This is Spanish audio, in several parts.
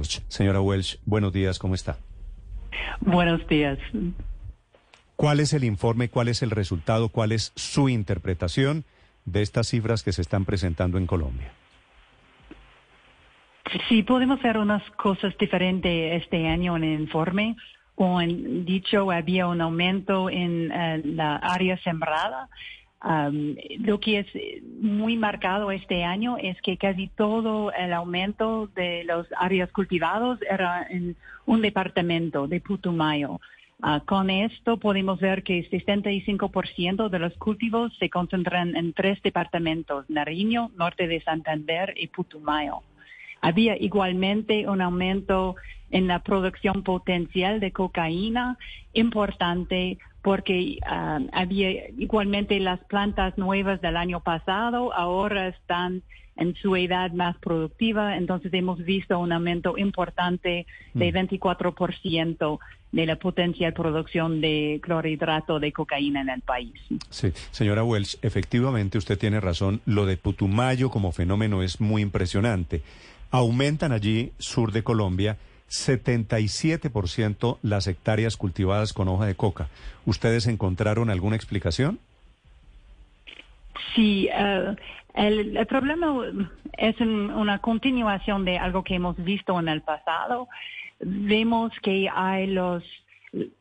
Welch. Señora Welch, buenos días, ¿cómo está? Buenos días. ¿Cuál es el informe, cuál es el resultado, cuál es su interpretación de estas cifras que se están presentando en Colombia? Sí, podemos hacer unas cosas diferentes este año en el informe. Como dicho, había un aumento en eh, la área sembrada. Lo que es muy marcado este año es que casi todo el aumento de las áreas cultivadas era en un departamento de Putumayo. Ah, con esto podemos ver que 65% de los cultivos se concentran en tres departamentos, Nariño, Norte de Santander y Putumayo. Había igualmente un aumento en la producción potencial de cocaína importante porque ah, había igualmente las plantas nuevas del año pasado ahora están en su edad más productiva, entonces hemos visto un aumento importante de 24% mm. de la potencial producción de clorhidrato de cocaína en el país. Sí, señora Wells, efectivamente usted tiene razón, lo de Putumayo como fenómeno es muy impresionante. Aumentan allí, sur de Colombia, 77% las hectáreas cultivadas con hoja de coca. ¿Ustedes encontraron alguna explicación? Sí, eh, el, problema es una continuación de algo que hemos visto en el pasado. Vemos que hay los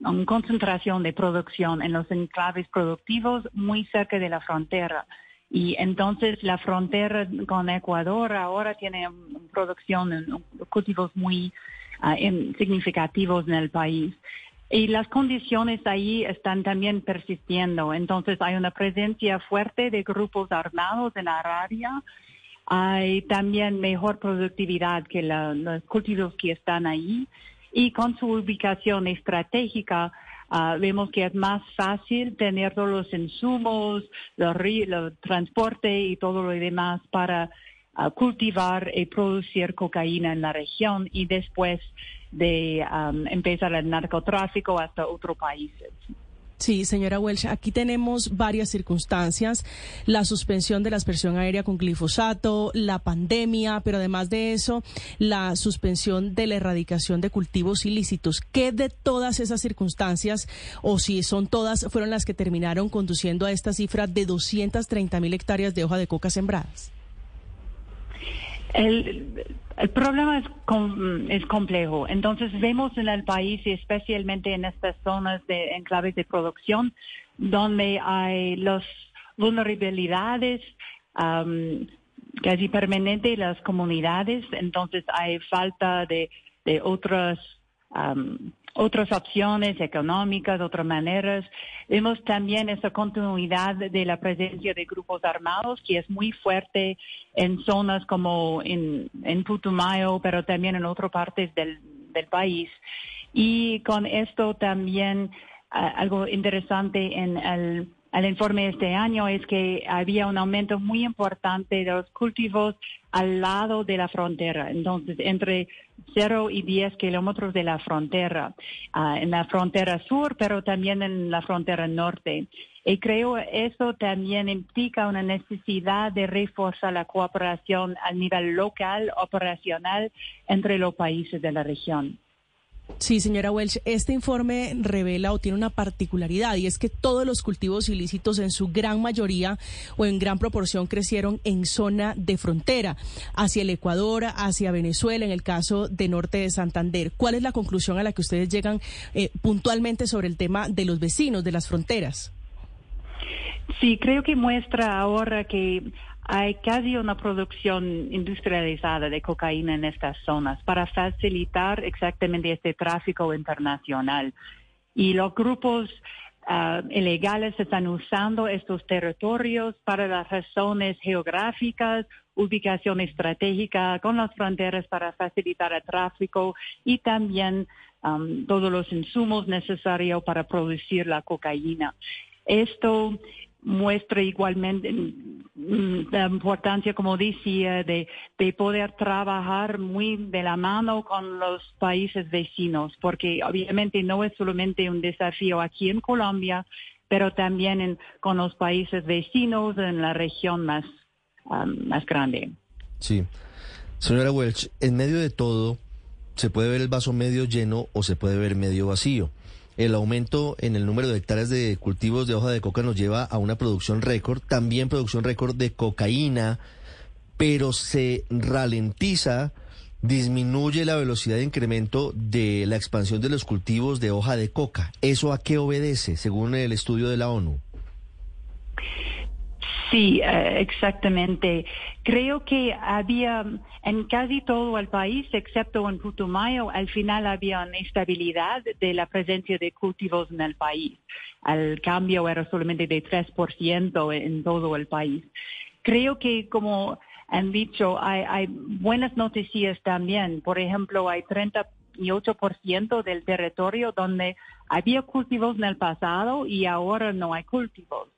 una concentración de producción en los enclaves productivos muy cerca de la frontera. Y entonces la frontera con Ecuador ahora tiene producción, cultivos muy ah, significativos en el país. Y las condiciones ahí están también persistiendo. Entonces hay una presencia fuerte de grupos armados en la área. Hay también mejor productividad que los cultivos que están ahí. Y con su ubicación estratégica, Ah, vemos que es más fácil tener todos los insumos, el transporte y todo lo demás para cultivar y producir cocaína en la región y después de empezar el narcotráfico hasta otros países. Sí, señora Welch, aquí tenemos varias circunstancias, la suspensión de la aspersión aérea con glifosato, la pandemia, pero además de eso, la suspensión de la erradicación de cultivos ilícitos. ¿Qué de todas esas circunstancias, o si son todas, fueron las que terminaron conduciendo a esta cifra de 230 mil hectáreas de hoja de coca sembradas? El, el problema es, es complejo. Entonces vemos en el país y especialmente en estas zonas de enclaves de producción donde hay las vulnerabilidades casi permanentes en las comunidades. Entonces hay falta de, de otras otras opciones económicas, otras maneras. Vemos también esa continuidad de la presencia de grupos armados que es muy fuerte en zonas como en, Putumayo, pero también en otras partes del, país. Y con esto también algo interesante en el el informe de este año es que había un aumento muy importante de los cultivos al lado de la frontera, entonces entre 0 y 10 kilómetros de la frontera, ah, en la frontera sur, pero también en la frontera norte. Y creo eso también implica una necesidad de reforzar la cooperación a nivel local, operacional, entre los países de la región. Sí, señora Welch, este informe revela o tiene una particularidad y es que todos los cultivos ilícitos en su gran mayoría o en gran proporción crecieron en zona de frontera, hacia el Ecuador, hacia Venezuela, en el caso de Norte de Santander. ¿Cuál es la conclusión a la que ustedes llegan eh, puntualmente sobre el tema de los vecinos, de las fronteras? Sí, creo que muestra ahora que hay casi una producción industrializada de cocaína en estas zonas para facilitar exactamente este tráfico internacional. Y los grupos uh, ilegales están usando estos territorios para las razones geográficas, ubicación estratégica con las fronteras para facilitar el tráfico y también um, todos los insumos necesarios para producir la cocaína. Esto muestra igualmente mm, la importancia, como decía, de, de, poder trabajar muy de la mano con los países vecinos, porque obviamente no es solamente un desafío aquí en Colombia, pero también con los países vecinos en la región más, más grande. Sí. Señora Welch, en medio de todo, se puede ver el vaso medio lleno o se puede ver medio vacío. El aumento en el número de hectáreas de cultivos de hoja de coca nos lleva a una producción récord, también producción récord de cocaína, pero se ralentiza, disminuye la velocidad de incremento de la expansión de los cultivos de hoja de coca. ¿Eso a qué obedece, según el estudio de la ONU? Sí, eh, exactamente. Creo que había en casi todo el país, excepto en Putumayo, al final había una estabilidad de la presencia de cultivos en el país. El cambio era solamente de 3% en todo el país. Creo que como han dicho, hay, hay buenas noticias también. Por ejemplo, hay 38% del territorio donde había cultivos en el pasado y ahora no hay cultivos.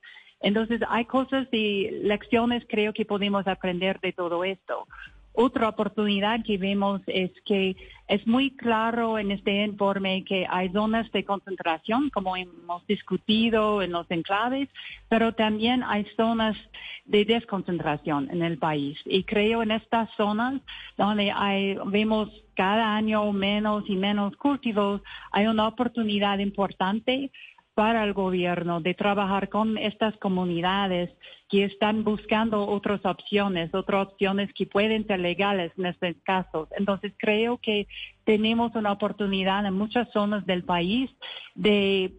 Entonces, hay cosas y lecciones creo que podemos aprender de todo esto. Otra oportunidad que vemos es que es muy claro en este informe que hay zonas de concentración, como hemos discutido en los enclaves, pero también hay zonas de desconcentración en el país. Y creo en estas zonas donde hay, vemos cada año menos y menos cultivos, hay una oportunidad importante para el gobierno de trabajar con estas comunidades que están buscando otras opciones, otras opciones que pueden ser legales en estos casos. Entonces creo que tenemos una oportunidad en muchas zonas del país de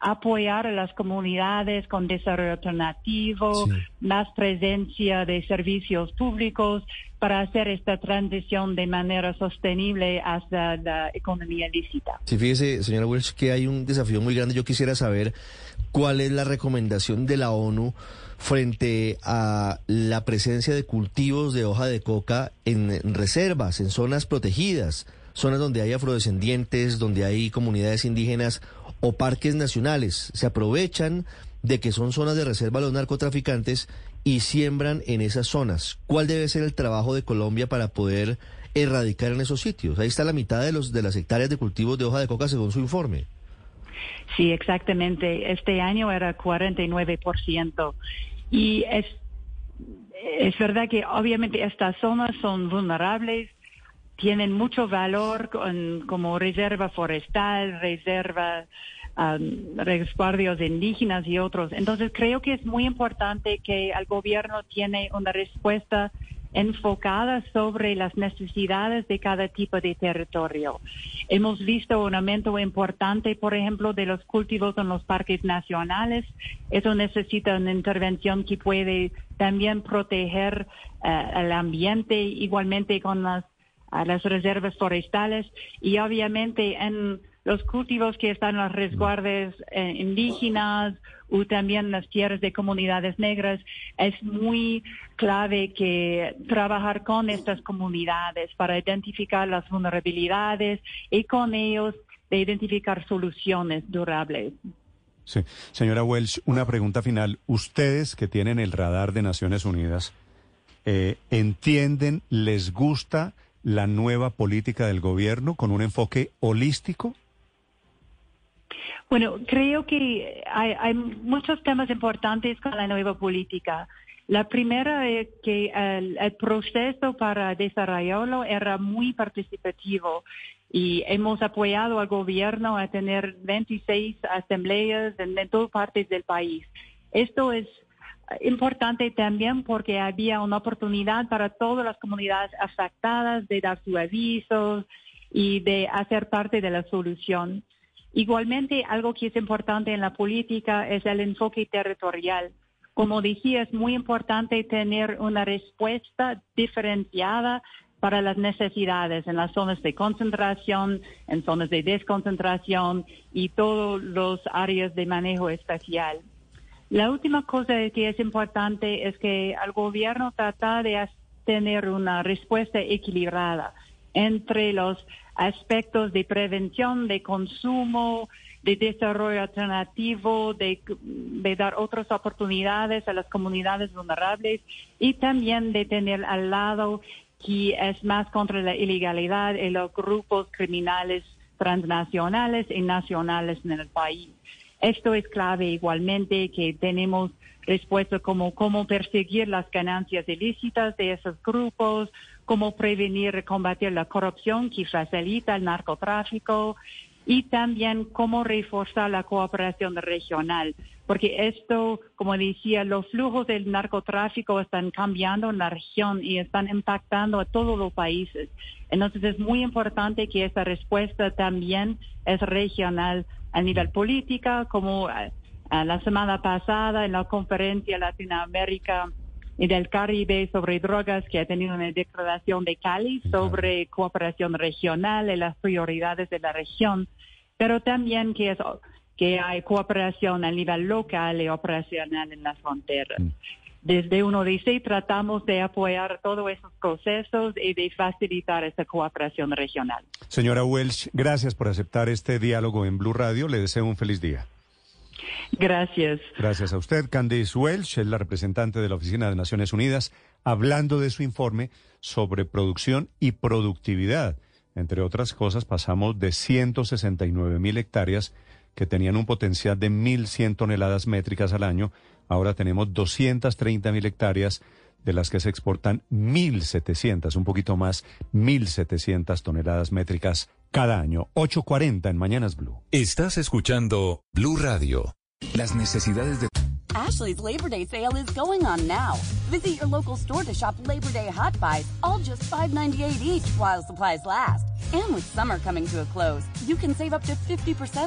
apoyar a las comunidades con desarrollo alternativo, más presencia de servicios públicos para hacer esta transición de manera sostenible hacia la economía lícita. Sí, fíjese, señora Welch, que hay un desafío muy grande. Yo quisiera saber cuál es la recomendación de la ONU frente a la presencia de cultivos de hoja de coca en reservas, en zonas protegidas, zonas donde hay afrodescendientes, donde hay comunidades indígenas o parques nacionales. Se aprovechan de que son zonas de reserva los narcotraficantes y siembran en esas zonas. ¿Cuál debe ser el trabajo de Colombia para poder erradicar en esos sitios? Ahí está la mitad de, los, de las hectáreas de cultivos de hoja de coca según su informe. Sí, exactamente. Este año era 49%. Y es, es verdad que obviamente estas zonas son vulnerables, tienen mucho valor como reserva forestal, reserva um, resguardios indígenas y otros. Entonces creo que es muy importante que el gobierno tiene una respuesta enfocada sobre las necesidades de cada tipo de territorio. Hemos visto un aumento importante, por ejemplo, de los cultivos en los parques nacionales. Eso necesita una intervención que puede también proteger uh, el ambiente, igualmente con las a las reservas forestales y obviamente en los cultivos que están en los resguardes eh, indígenas o también las tierras de comunidades negras, es muy clave que trabajar con estas comunidades para identificar las vulnerabilidades y con ellos de identificar soluciones durables. Sí. Señora Welch, una pregunta final. Ustedes que tienen el radar de Naciones Unidas, eh, ¿entienden, les gusta la nueva política del gobierno con un enfoque holístico? Bueno, creo que hay, muchos temas importantes con la nueva política. La primera es que el, proceso para desarrollarlo era muy participativo y hemos apoyado al gobierno a tener 26 asambleas en, en todas partes del país. Esto es importante también porque había una oportunidad para todas las comunidades afectadas de dar su aviso y de hacer parte de la solución. Igualmente, algo que es importante en la política es el enfoque territorial. Como decía, es muy importante tener una respuesta diferenciada para las necesidades en las zonas de concentración, en zonas de desconcentración y todas las áreas de manejo especial. La última cosa que es importante es que el gobierno trata de tener una respuesta equilibrada entre los aspectos de prevención, de consumo, de desarrollo alternativo, de, dar otras oportunidades a las comunidades vulnerables y también de tener al lado que es más contra la ilegalidad y los grupos criminales transnacionales y nacionales en el país. Esto es clave igualmente que tenemos respuestas como cómo perseguir las ganancias ilícitas de esos grupos, cómo prevenir y combatir la corrupción que facilita el narcotráfico y también cómo reforzar la cooperación regional, porque esto, como decía, los flujos del narcotráfico están cambiando en la región y están impactando a todos los países. Entonces es muy importante que esta respuesta también es regional a nivel política, como eh, la semana pasada en la conferencia Latinoamérica del Caribe sobre drogas que ha tenido una declaración de Cali sobre cooperación regional y las prioridades de la región, pero también que es que hay cooperación a nivel local y operacional en las fronteras. Mm. Desde uno dice tratamos de apoyar todos esos procesos y de facilitar esa cooperación regional. Señora Welsh, gracias por aceptar este diálogo en Blue Radio. Le deseo un feliz día. Gracias. Gracias a usted. Candice Welch es la representante de la Oficina de Naciones Unidas, hablando de su informe sobre producción y productividad. Entre otras cosas, pasamos de 169 mil hectáreas que tenían un potencial de 1.100 toneladas métricas al año. Ahora tenemos 230 mil hectáreas de las que se exportan 1.700, un poquito más, 1.700 toneladas métricas cada año. 8.40 en Mañanas Blue. Estás escuchando Blue Radio. Las necesidades de... Ashley's Labor Day sale is going on now. Visit your local store to shop Labor Day hot buys, all just $5.98 each while supplies last. And with summer coming to a close, you can save up to 50%